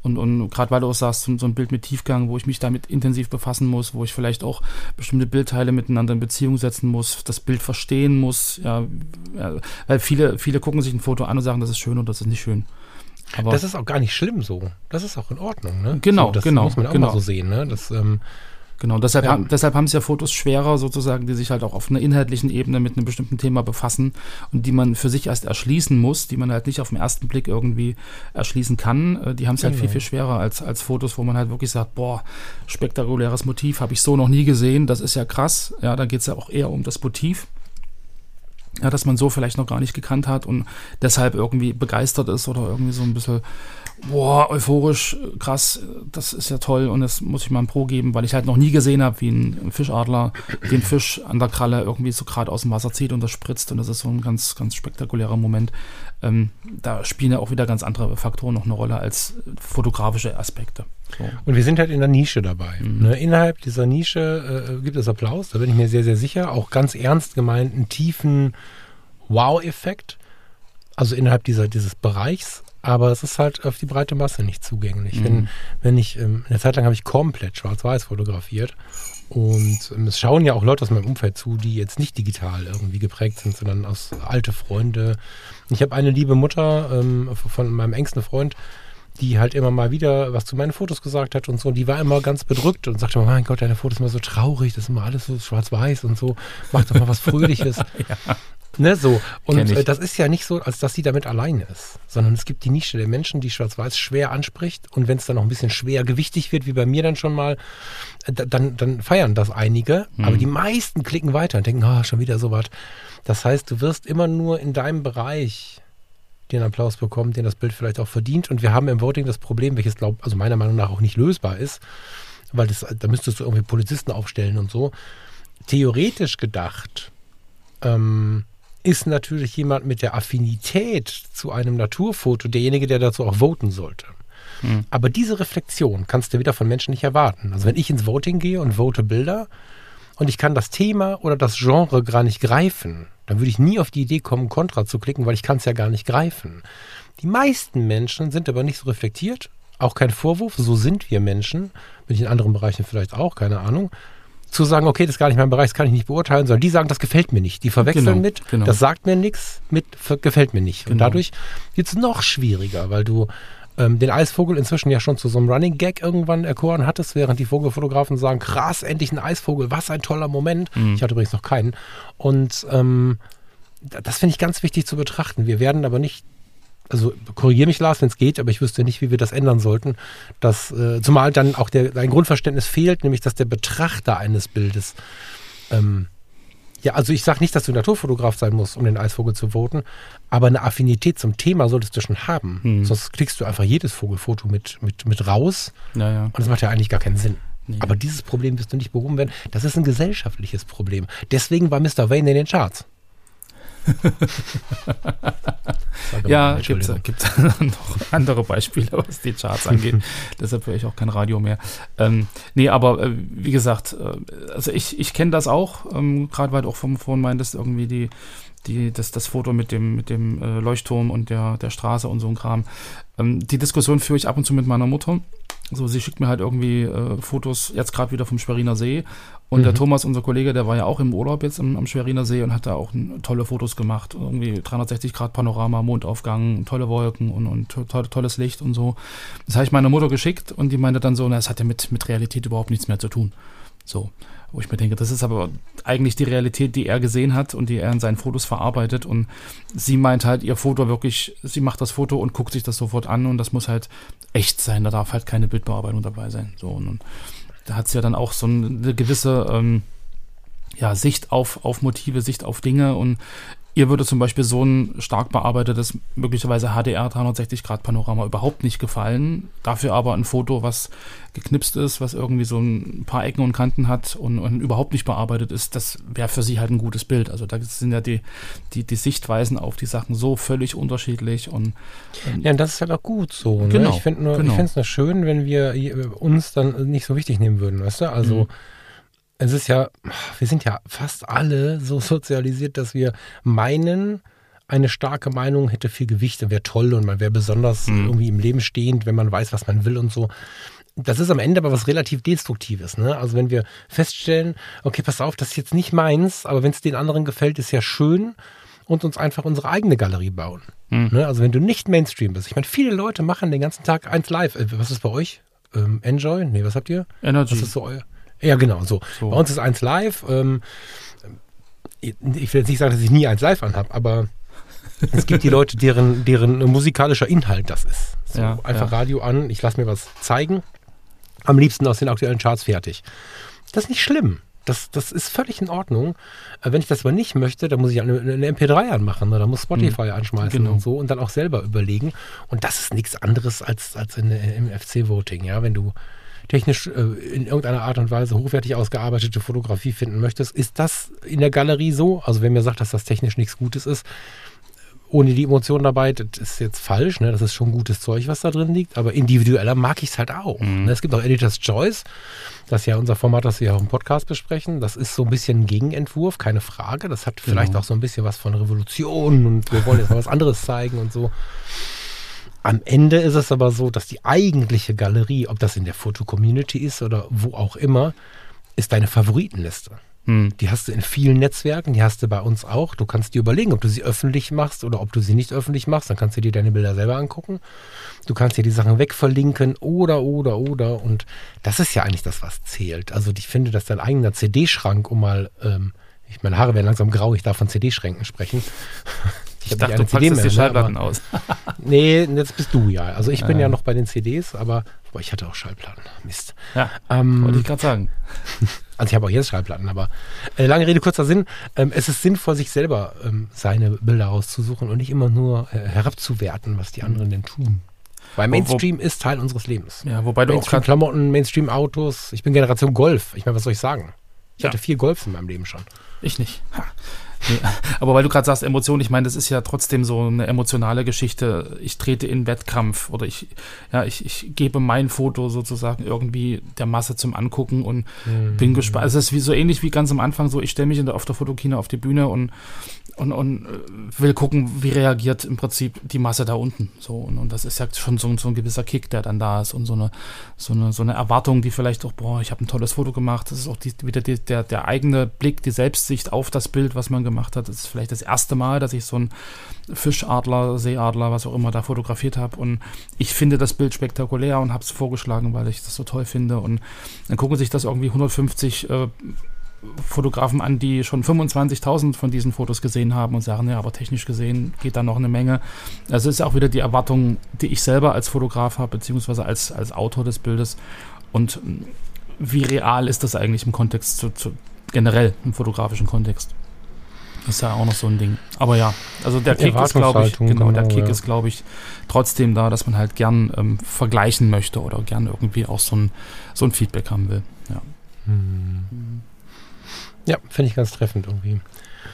Speaker 2: Und, und gerade weil du auch sagst, so, ein Bild mit Tiefgang, wo ich mich damit intensiv befassen muss, wo ich vielleicht auch bestimmte Bildteile miteinander in Beziehung setzen muss, das Bild verstehen muss, ja, ja weil viele, viele gucken sich ein Foto an und sagen, das ist schön und das ist nicht schön.
Speaker 1: Aber das ist auch gar nicht schlimm so. Das ist auch in Ordnung. Ne?
Speaker 2: Genau,
Speaker 1: so, das
Speaker 2: genau.
Speaker 1: muss man auch
Speaker 2: genau.
Speaker 1: mal so sehen. Ne? Das, ähm,
Speaker 2: Genau, deshalb, ja. haben, deshalb haben es ja Fotos schwerer sozusagen, die sich halt auch auf einer inhaltlichen Ebene mit einem bestimmten Thema befassen und die man für sich erst erschließen muss, die man halt nicht auf den ersten Blick irgendwie erschließen kann. Äh, die haben es halt genau. halt viel, viel schwerer als, als Fotos, wo man halt wirklich sagt, boah, spektakuläres Motiv, habe ich so noch nie gesehen, das ist ja krass. Ja, da geht es ja auch eher um das Motiv ja, dass man so vielleicht noch gar nicht gekannt hat und deshalb irgendwie begeistert ist oder irgendwie so ein bisschen, boah, euphorisch, krass, das ist ja toll und das muss ich mal ein Pro geben, weil ich halt noch nie gesehen habe, wie ein Fischadler den Fisch an der Kralle irgendwie so gerade aus dem Wasser zieht und das spritzt und das ist so ein ganz, ganz spektakulärer Moment. Ähm, da spielen ja auch wieder ganz andere Faktoren noch eine Rolle als fotografische Aspekte.
Speaker 1: So. Und wir sind halt in der Nische dabei. Mhm. Ne? Innerhalb dieser Nische äh, gibt es Applaus, da bin ich mir sehr, sehr sicher. Auch ganz ernst gemeinten, tiefen Wow-Effekt. Also innerhalb dieser, dieses Bereichs. Aber es ist halt auf die breite Masse nicht zugänglich. Mhm. Wenn, wenn ich, ähm, eine Zeit lang habe ich komplett schwarz-weiß fotografiert. Und ähm, es schauen ja auch Leute aus meinem Umfeld zu, die jetzt nicht digital irgendwie geprägt sind, sondern aus alte Freunde. Ich habe eine liebe Mutter ähm, von meinem engsten Freund, die halt immer mal wieder was zu meinen Fotos gesagt hat und so. Und die war immer ganz bedrückt und sagte, mein Gott, deine Fotos sind immer so traurig, das ist immer alles so schwarz-weiß und so. Mach doch mal was Fröhliches. ja. Ne, so. Und äh, das ist ja nicht so, als dass sie damit alleine ist, sondern es gibt die Nische der Menschen, die Schwarz-Weiß schwer anspricht. Und wenn es dann noch ein bisschen schwer gewichtig wird, wie bei mir dann schon mal, äh, dann, dann feiern das einige. Mhm. Aber die meisten klicken weiter und denken, oh, schon wieder so was. Das heißt, du wirst immer nur in deinem Bereich den Applaus bekommen, den das Bild vielleicht auch verdient. Und wir haben im Voting das Problem, welches glaub, also meiner Meinung nach auch nicht lösbar ist, weil das, da müsstest du irgendwie Polizisten aufstellen und so. Theoretisch gedacht, ähm, ist natürlich jemand mit der Affinität zu einem Naturfoto derjenige, der dazu auch voten sollte. Mhm. Aber diese Reflexion kannst du wieder von Menschen nicht erwarten. Also wenn ich ins Voting gehe und vote Bilder und ich kann das Thema oder das Genre gar nicht greifen, dann würde ich nie auf die Idee kommen, Kontra zu klicken, weil ich kann es ja gar nicht greifen. Die meisten Menschen sind aber nicht so reflektiert, auch kein Vorwurf, so sind wir Menschen, bin ich in anderen Bereichen vielleicht auch, keine Ahnung zu sagen, okay, das ist gar nicht mein Bereich, das kann ich nicht beurteilen, sondern die sagen, das gefällt mir nicht. Die verwechseln genau, mit, genau. das sagt mir nichts, mit gefällt mir nicht. Genau. Und dadurch wird es noch schwieriger, weil du ähm, den Eisvogel inzwischen ja schon zu so einem Running Gag irgendwann erkoren hattest, während die Vogelfotografen sagen, krass, endlich ein Eisvogel, was ein toller Moment. Mhm. Ich hatte übrigens noch keinen. Und ähm, das finde ich ganz wichtig zu betrachten. Wir werden aber nicht also korrigiere mich Lars, wenn es geht, aber ich wüsste nicht, wie wir das ändern sollten. Dass, äh, zumal dann auch der, ein Grundverständnis fehlt, nämlich dass der Betrachter eines Bildes, ähm, ja, also ich sage nicht, dass du Naturfotograf sein musst, um den Eisvogel zu voten, aber eine Affinität zum Thema solltest du schon haben. Hm. Sonst klickst du einfach jedes Vogelfoto mit, mit, mit raus
Speaker 2: ja, ja.
Speaker 1: und das macht ja eigentlich gar keinen Sinn. Nee. Aber dieses Problem wirst du nicht behoben werden. Das ist ein gesellschaftliches Problem. Deswegen war Mr. Wayne in den Charts.
Speaker 2: Ja, gibt es noch andere Beispiele, was die Charts angeht. Deshalb höre ich auch kein Radio mehr. Ähm, nee, aber äh, wie gesagt, äh, also ich, ich kenne das auch, ähm, gerade weil du auch vom vorhin meintest, irgendwie die, die, das, das Foto mit dem, mit dem äh, Leuchtturm und der, der Straße und so ein Kram. Ähm, die Diskussion führe ich ab und zu mit meiner Mutter. So, sie schickt mir halt irgendwie äh, Fotos, jetzt gerade wieder vom Schweriner See. Und mhm. der Thomas, unser Kollege, der war ja auch im Urlaub jetzt am, am Schweriner See und hat da auch tolle Fotos gemacht. Irgendwie 360 Grad Panorama, Mondaufgang, tolle Wolken und, und to tolles Licht und so. Das habe ich meiner Mutter geschickt und die meinte dann so, na, es hat ja mit, mit Realität überhaupt nichts mehr zu tun. So. Wo ich mir denke, das ist aber eigentlich die Realität, die er gesehen hat und die er in seinen Fotos verarbeitet. Und sie meint halt, ihr Foto wirklich, sie macht das Foto und guckt sich das sofort an und das muss halt echt sein. Da darf halt keine Bildbearbeitung dabei sein. So, und da hat sie ja dann auch so eine gewisse ähm, ja, Sicht auf, auf Motive, Sicht auf Dinge und Ihr würde zum Beispiel so ein stark bearbeitetes, möglicherweise HDR 360 Grad Panorama überhaupt nicht gefallen. Dafür aber ein Foto, was geknipst ist, was irgendwie so ein paar Ecken und Kanten hat und, und überhaupt nicht bearbeitet ist, das wäre für sie halt ein gutes Bild. Also da sind ja die, die, die Sichtweisen auf die Sachen so völlig unterschiedlich und
Speaker 1: ähm, ja, und das ist halt auch gut so. Ne? Genau, ich finde nur, genau. es nur schön, wenn wir uns dann nicht so wichtig nehmen würden, weißt du? Also mhm es ist ja, wir sind ja fast alle so sozialisiert, dass wir meinen, eine starke Meinung hätte viel Gewicht und wäre toll und man wäre besonders mhm. irgendwie im Leben stehend, wenn man weiß, was man will und so. Das ist am Ende aber was relativ Destruktives. Ne? Also wenn wir feststellen, okay, pass auf, das ist jetzt nicht meins, aber wenn es den anderen gefällt, ist ja schön und uns einfach unsere eigene Galerie bauen. Mhm. Ne? Also wenn du nicht Mainstream bist. Ich meine, viele Leute machen den ganzen Tag eins live. Äh, was ist bei euch? Ähm, Enjoy? Nee, was habt ihr?
Speaker 2: Energy.
Speaker 1: Was ist so euer? Ja, genau, so. so. Bei uns ist eins live. Ähm, ich will jetzt nicht sagen, dass ich nie eins live anhabe, aber es gibt die Leute, deren, deren musikalischer Inhalt das ist. So, ja, einfach ja. Radio an, ich lasse mir was zeigen. Am liebsten aus den aktuellen Charts fertig. Das ist nicht schlimm. Das, das ist völlig in Ordnung. Äh, wenn ich das aber nicht möchte, dann muss ich eine, eine MP3 anmachen oder muss Spotify mhm. anschmeißen genau. und so und dann auch selber überlegen. Und das ist nichts anderes als, als in, im FC-Voting. Ja, wenn du technisch äh, in irgendeiner Art und Weise hochwertig ausgearbeitete Fotografie finden möchtest, ist das in der Galerie so? Also wenn mir sagt, dass das technisch nichts Gutes ist, ohne die Emotionen dabei, das ist jetzt falsch, ne? das ist schon gutes Zeug, was da drin liegt, aber individueller mag ich es halt auch. Mhm. Ne? Es gibt auch Editor's Choice, das ist ja unser Format, das wir auch im Podcast besprechen. Das ist so ein bisschen ein Gegenentwurf, keine Frage. Das hat vielleicht genau. auch so ein bisschen was von Revolution und wir wollen jetzt mal was anderes zeigen und so. Am Ende ist es aber so, dass die eigentliche Galerie, ob das in der Foto-Community ist oder wo auch immer, ist deine Favoritenliste. Hm. Die hast du in vielen Netzwerken, die hast du bei uns auch. Du kannst dir überlegen, ob du sie öffentlich machst oder ob du sie nicht öffentlich machst. Dann kannst du dir deine Bilder selber angucken. Du kannst dir die Sachen wegverlinken oder, oder, oder. Und das ist ja eigentlich das, was zählt. Also ich finde, dass dein eigener CD-Schrank, um mal ähm, Ich, meine Haare werden langsam grau, ich darf von CD-Schränken sprechen.
Speaker 2: Ich, ich dachte, du packst jetzt die ne, Schallplatten ne, aus.
Speaker 1: nee, jetzt bist du ja. Also ich bin ja noch bei den CDs, aber boah, ich hatte auch Schallplatten. Mist.
Speaker 2: Ja, ähm, wollte ich gerade sagen.
Speaker 1: Also ich habe auch jetzt Schallplatten, aber äh, lange Rede, kurzer Sinn. Ähm, es ist sinnvoll, sich selber ähm, seine Bilder rauszusuchen und nicht immer nur äh, herabzuwerten, was die anderen denn tun. Weil Mainstream wo, ist Teil unseres Lebens.
Speaker 2: Ja, wobei du
Speaker 1: Mainstream auch Klamotten, Mainstream Autos. Ich bin Generation Golf. Ich meine, was soll ich sagen? Ich ja. hatte vier Golfs in meinem Leben schon.
Speaker 2: Ich nicht. Ha. Aber weil du gerade sagst, Emotion, ich meine, das ist ja trotzdem so eine emotionale Geschichte. Ich trete in Wettkampf oder ich, ja, ich, ich gebe mein Foto sozusagen irgendwie der Masse zum Angucken und mhm. bin gespannt. Also es ist wie, so ähnlich wie ganz am Anfang so, ich stelle mich der, auf der Fotokina auf die Bühne und, und, und äh, will gucken, wie reagiert im Prinzip die Masse da unten. So, und, und das ist ja schon so, so ein gewisser Kick, der dann da ist und so eine, so eine, so eine Erwartung, die vielleicht auch, boah, ich habe ein tolles Foto gemacht. Das ist auch die, wieder die, der, der eigene Blick, die Selbstsicht auf das Bild, was man gemacht hat. Das ist vielleicht das erste Mal, dass ich so einen Fischadler, Seeadler, was auch immer da fotografiert habe. Und ich finde das Bild spektakulär und habe es vorgeschlagen, weil ich das so toll finde. Und dann gucken sich das irgendwie 150 äh, Fotografen an, die schon 25.000 von diesen Fotos gesehen haben und sagen, ja, aber technisch gesehen geht da noch eine Menge. Also ist auch wieder die Erwartung, die ich selber als Fotograf habe, beziehungsweise als, als Autor des Bildes. Und wie real ist das eigentlich im Kontext zu, zu generell im fotografischen Kontext? Ist ja auch noch so ein Ding. Aber ja, also der Kick ist, glaube ich, genau, genau, der Kick ja. ist, glaube ich, trotzdem da, dass man halt gern ähm, vergleichen möchte oder gern irgendwie auch so ein, so ein Feedback haben will. Ja,
Speaker 1: hm. ja finde ich ganz treffend irgendwie.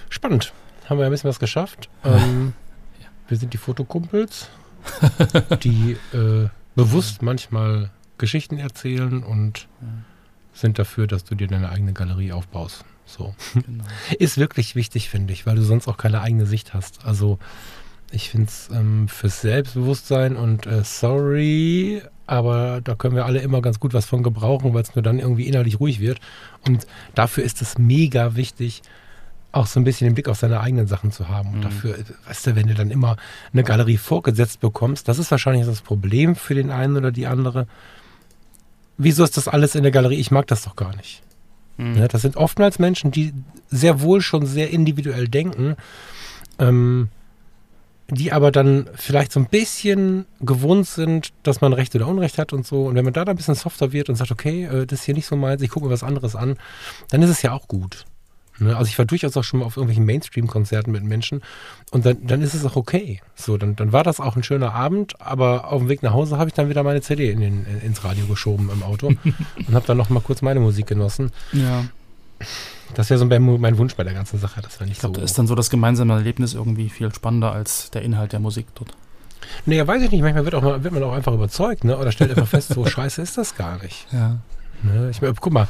Speaker 1: Spannend. Haben wir ein bisschen was geschafft. Ähm, ja. Wir sind die Fotokumpels, die äh, bewusst manchmal Geschichten erzählen und sind dafür, dass du dir deine eigene Galerie aufbaust. So. Genau. Ist wirklich wichtig, finde ich, weil du sonst auch keine eigene Sicht hast. Also ich finde es ähm, fürs Selbstbewusstsein und äh, sorry, aber da können wir alle immer ganz gut was von gebrauchen, weil es nur dann irgendwie innerlich ruhig wird. Und dafür ist es mega wichtig, auch so ein bisschen den Blick auf seine eigenen Sachen zu haben. Und mhm. dafür, weißt du, wenn du dann immer eine Galerie vorgesetzt bekommst, das ist wahrscheinlich das Problem für den einen oder die andere. Wieso ist das alles in der Galerie? Ich mag das doch gar nicht. Mhm. Das sind oftmals Menschen, die sehr wohl schon sehr individuell denken, ähm, die aber dann vielleicht so ein bisschen gewohnt sind, dass man Recht oder Unrecht hat und so. Und wenn man da dann ein bisschen softer wird und sagt, okay, äh, das ist hier nicht so meins, ich gucke mir was anderes an, dann ist es ja auch gut. Ne? Also ich war durchaus auch schon mal auf irgendwelchen Mainstream-Konzerten mit Menschen und dann, dann ist es auch okay. So, dann, dann war das auch ein schöner Abend, aber auf dem Weg nach Hause habe ich dann wieder meine CD in den, ins Radio geschoben im Auto und habe dann noch mal kurz meine Musik genossen.
Speaker 2: Ja.
Speaker 1: Das wäre so mein, Wunsch bei der ganzen Sache. Das war nicht ich
Speaker 2: glaub, so. Da ist dann so das gemeinsame Erlebnis irgendwie viel spannender als der Inhalt der Musik dort.
Speaker 1: Naja, weiß ich nicht. Manchmal wird, auch mal, wird man auch einfach überzeugt, ne? Oder stellt einfach fest, so scheiße ist das gar nicht.
Speaker 2: Ja.
Speaker 1: Ne? Ich meine, guck mal,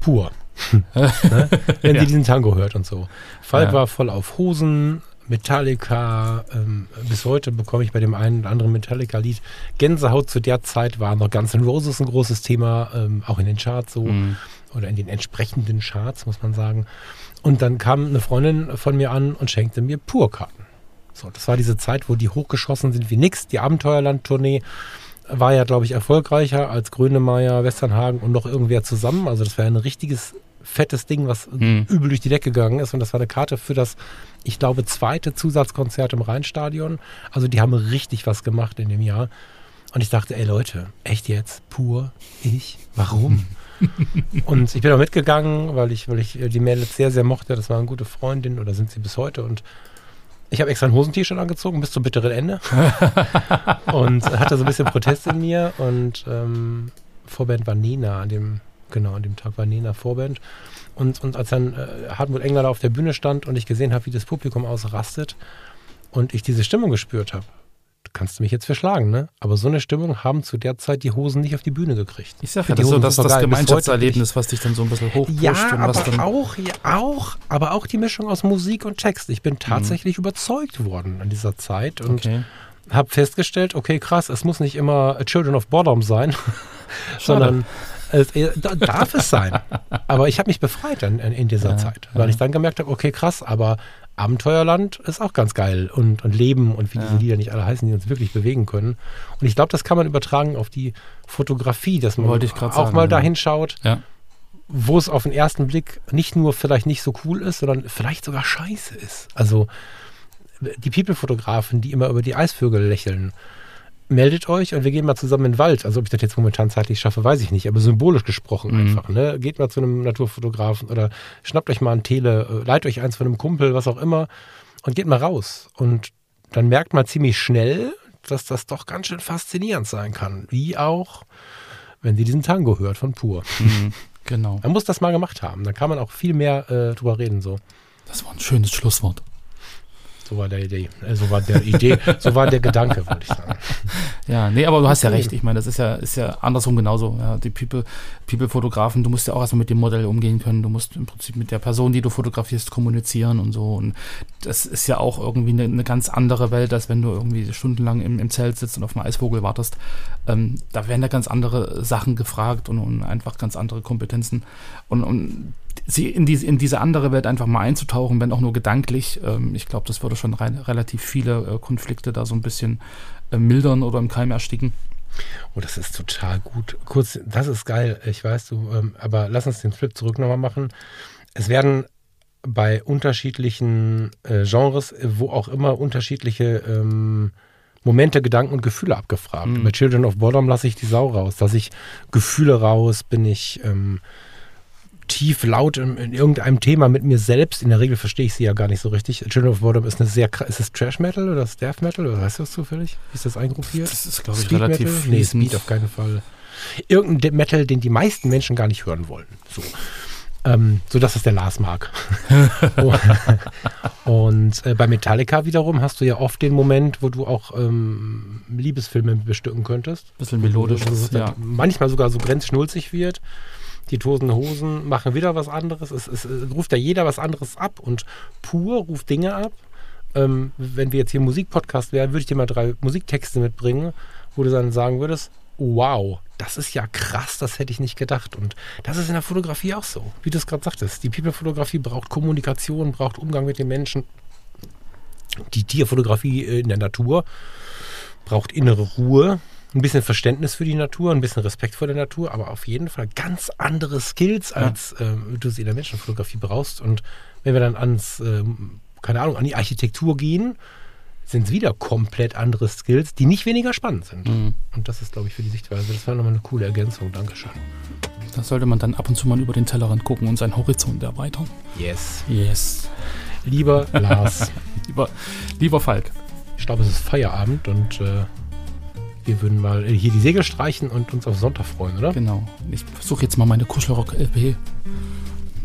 Speaker 1: pur. Ne? Wenn ja. sie diesen Tango hört und so. Falk ja. war voll auf Hosen, Metallica. Ähm, bis heute bekomme ich bei dem einen oder anderen Metallica-Lied Gänsehaut. Zu der Zeit war noch Guns N' Roses ein großes Thema, ähm, auch in den Charts so. Mhm. Oder in den entsprechenden Charts, muss man sagen. Und dann kam eine Freundin von mir an und schenkte mir Purkarten. So, das war diese Zeit, wo die hochgeschossen sind wie nix. Die Abenteuerland-Tournee war ja, glaube ich, erfolgreicher als Grönemeyer, Westernhagen und noch irgendwer zusammen. Also das war ein richtiges fettes Ding, was hm. übel durch die Decke gegangen ist. Und das war eine Karte für das, ich glaube, zweite Zusatzkonzert im Rheinstadion. Also die haben richtig was gemacht in dem Jahr. Und ich dachte, ey Leute, echt jetzt? Pur? Ich? Warum? und ich bin auch mitgegangen, weil ich, weil ich die Mädels sehr, sehr mochte. Das war eine gute Freundin oder sind sie bis heute. Und ich habe extra ein Hosen-T-Shirt angezogen bis zum bitteren Ende. und hatte so ein bisschen Protest in mir. Und ähm, Vorband war Nina an dem Genau, an dem Tag war Nena Vorband. Und, und als dann äh, Hartmut Engler auf der Bühne stand und ich gesehen habe, wie das Publikum ausrastet und ich diese Stimmung gespürt habe, kannst du mich jetzt verschlagen, ne? Aber so eine Stimmung haben zu der Zeit die Hosen nicht auf die Bühne gekriegt.
Speaker 2: Ich sag ja, das ist so das, das Gemeinschaftserlebnis, was dich dann so ein bisschen hochpusht.
Speaker 1: Ja, aber auch, ja, auch, aber auch die Mischung aus Musik und Text. Ich bin mhm. tatsächlich mhm. überzeugt worden an dieser Zeit und okay. habe festgestellt, okay, krass, es muss nicht immer Children of Bottom sein, sondern äh, darf es sein. Aber ich habe mich befreit in, in dieser ja, Zeit, weil ja. ich dann gemerkt habe, okay, krass, aber Abenteuerland ist auch ganz geil und, und Leben und wie ja. diese Lieder nicht alle heißen, die uns wirklich bewegen können. Und ich glaube, das kann man übertragen auf die Fotografie, dass man auch sagen, mal dahin schaut.
Speaker 2: Ja.
Speaker 1: wo es auf den ersten Blick nicht nur vielleicht nicht so cool ist, sondern vielleicht sogar scheiße ist. Also die People-Fotografen, die immer über die Eisvögel lächeln, meldet euch und wir gehen mal zusammen in den Wald. Also ob ich das jetzt momentan zeitlich schaffe, weiß ich nicht, aber symbolisch gesprochen
Speaker 2: Mhm.
Speaker 1: einfach. Ne? Geht mal zu einem Naturfotografen oder schnappt euch mal ein Tele, äh, leiht euch eins von einem Kumpel, was auch immer und geht mal raus. Und dann merkt man ziemlich schnell, dass das doch ganz schön faszinierend sein kann. Wie auch, wenn sie diesen Tango hört von Pur.
Speaker 2: Mhm, genau.
Speaker 1: Man muss das mal gemacht haben. Dann kann man auch viel mehr äh, drüber reden. So.
Speaker 2: Das war ein schönes Schlusswort.
Speaker 1: So war der Idee. Äh, so war der Idee, so war der Gedanke, würde ich sagen.
Speaker 2: Ja, nee, aber du hast ja recht. Ich meine, das ist ja, ist ja andersrum genauso. Ja, die People, People-Fotografen, du musst ja auch erstmal mit dem Modell umgehen können. Du musst im Prinzip mit der Person, die du fotografierst, kommunizieren und so. Und das ist ja auch irgendwie eine, eine ganz andere Welt, als wenn du irgendwie stundenlang im, im Zelt sitzt und auf einen Eisvogel wartest. Ähm, da werden ja ganz andere Sachen gefragt und, und einfach ganz andere Kompetenzen. Und, und sie in diese, in diese andere Welt einfach mal einzutauchen, wenn auch nur gedanklich, ähm, ich glaube, das würde schon rein, relativ viele äh, Konflikte da so ein bisschen äh, mildern oder im Keim ersticken.
Speaker 1: Oh, das ist total gut. Kurz, das ist geil. Ich weiß, du, ähm, aber lass uns den Flip zurück nochmal machen. Es werden bei unterschiedlichen äh, Genres, äh, wo auch immer, unterschiedliche ähm, Momente, Gedanken und Gefühle abgefragt.
Speaker 2: Mhm.
Speaker 1: Bei Children of Bodom lasse ich die Sau raus. Lasse ich Gefühle raus, bin ich ähm, tief laut in, in irgendeinem Thema mit mir selbst. In der Regel verstehe ich sie ja gar nicht so richtig. Children of Bodom ist eine sehr, ist es Trash Metal oder ist Death Metal oder weißt du das zufällig? Wie ist das eingruppiert?
Speaker 2: Das ist, glaube ich,
Speaker 1: Speed
Speaker 2: relativ
Speaker 1: Metal? Nee. Speed auf keinen Fall. Irgendein De- Metal, den die meisten Menschen gar nicht hören wollen. So. Ähm, so dass es der Lars mag. Und äh, bei Metallica wiederum hast du ja oft den Moment, wo du auch ähm, Liebesfilme bestücken könntest.
Speaker 2: Bisschen melodisch,
Speaker 1: Wo dann
Speaker 2: ja.
Speaker 1: Manchmal sogar so grenzschnulzig wird. Die Toten Hosen machen wieder was anderes. Es, es, es ruft ja jeder was anderes ab und pur ruft Dinge ab. Ähm, wenn wir jetzt hier Musikpodcast wären, würde ich dir mal drei Musiktexte mitbringen, wo du dann sagen würdest, wow, das ist ja krass, das hätte ich nicht gedacht. Und das ist in der Fotografie auch so, wie du es gerade sagtest. Die People-Fotografie braucht Kommunikation, braucht Umgang mit den Menschen. Die Tierfotografie äh, in der Natur braucht innere Ruhe, ein bisschen Verständnis für die Natur, ein bisschen Respekt vor der Natur, aber auf jeden Fall ganz andere Skills, als ähm, du sie in der Menschenfotografie brauchst. Und wenn wir dann ans, ähm, keine Ahnung, an die Architektur gehen, sind es wieder komplett andere Skills, die nicht weniger spannend sind.
Speaker 2: Mhm.
Speaker 1: Und das ist, glaube ich, für die Sichtweise, das war nochmal eine coole Ergänzung. Dankeschön.
Speaker 2: Da sollte man dann ab und zu mal über den Tellerrand gucken und seinen Horizont erweitern.
Speaker 1: Yes.
Speaker 2: Yes.
Speaker 1: Lieber Lars,
Speaker 2: Lieber, lieber Falk.
Speaker 1: ich glaube, es ist Feierabend und äh, wir würden mal hier die Segel streichen und uns auf Sonntag freuen, oder?
Speaker 2: Genau. Ich versuche jetzt mal meine Kuschelrock-LP.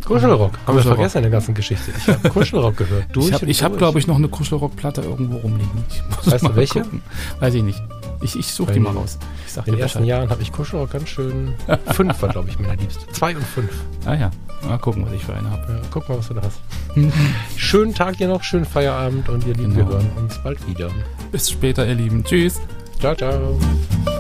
Speaker 1: Kuschelrock. Haben wir vergessen in der ganzen Geschichte. Ich habe Kuschelrock gehört. Durch
Speaker 2: Ich habe, hab, glaube ich, noch eine Kuschelrock-Platte irgendwo rumliegen. Ich muss
Speaker 1: Weißt du, welche?
Speaker 2: gucken. Weiß ich nicht. Ich, ich suche die mal raus. Ich sag
Speaker 1: In den ersten
Speaker 2: Bescheid.
Speaker 1: Jahren habe ich Kuschelrock ganz schön. Fünf war, glaube ich, meine Liebste. Zwei und fünf.
Speaker 2: Ah ja. Mal gucken, was ich für eine habe.
Speaker 1: Ja, guck mal, was du da hast. schönen Tag dir noch, schönen Feierabend und ihr Lieben, wir
Speaker 2: Genau.
Speaker 1: hören uns bald wieder.
Speaker 2: Bis später, ihr Lieben. Tschüss.
Speaker 1: Ciao, ciao.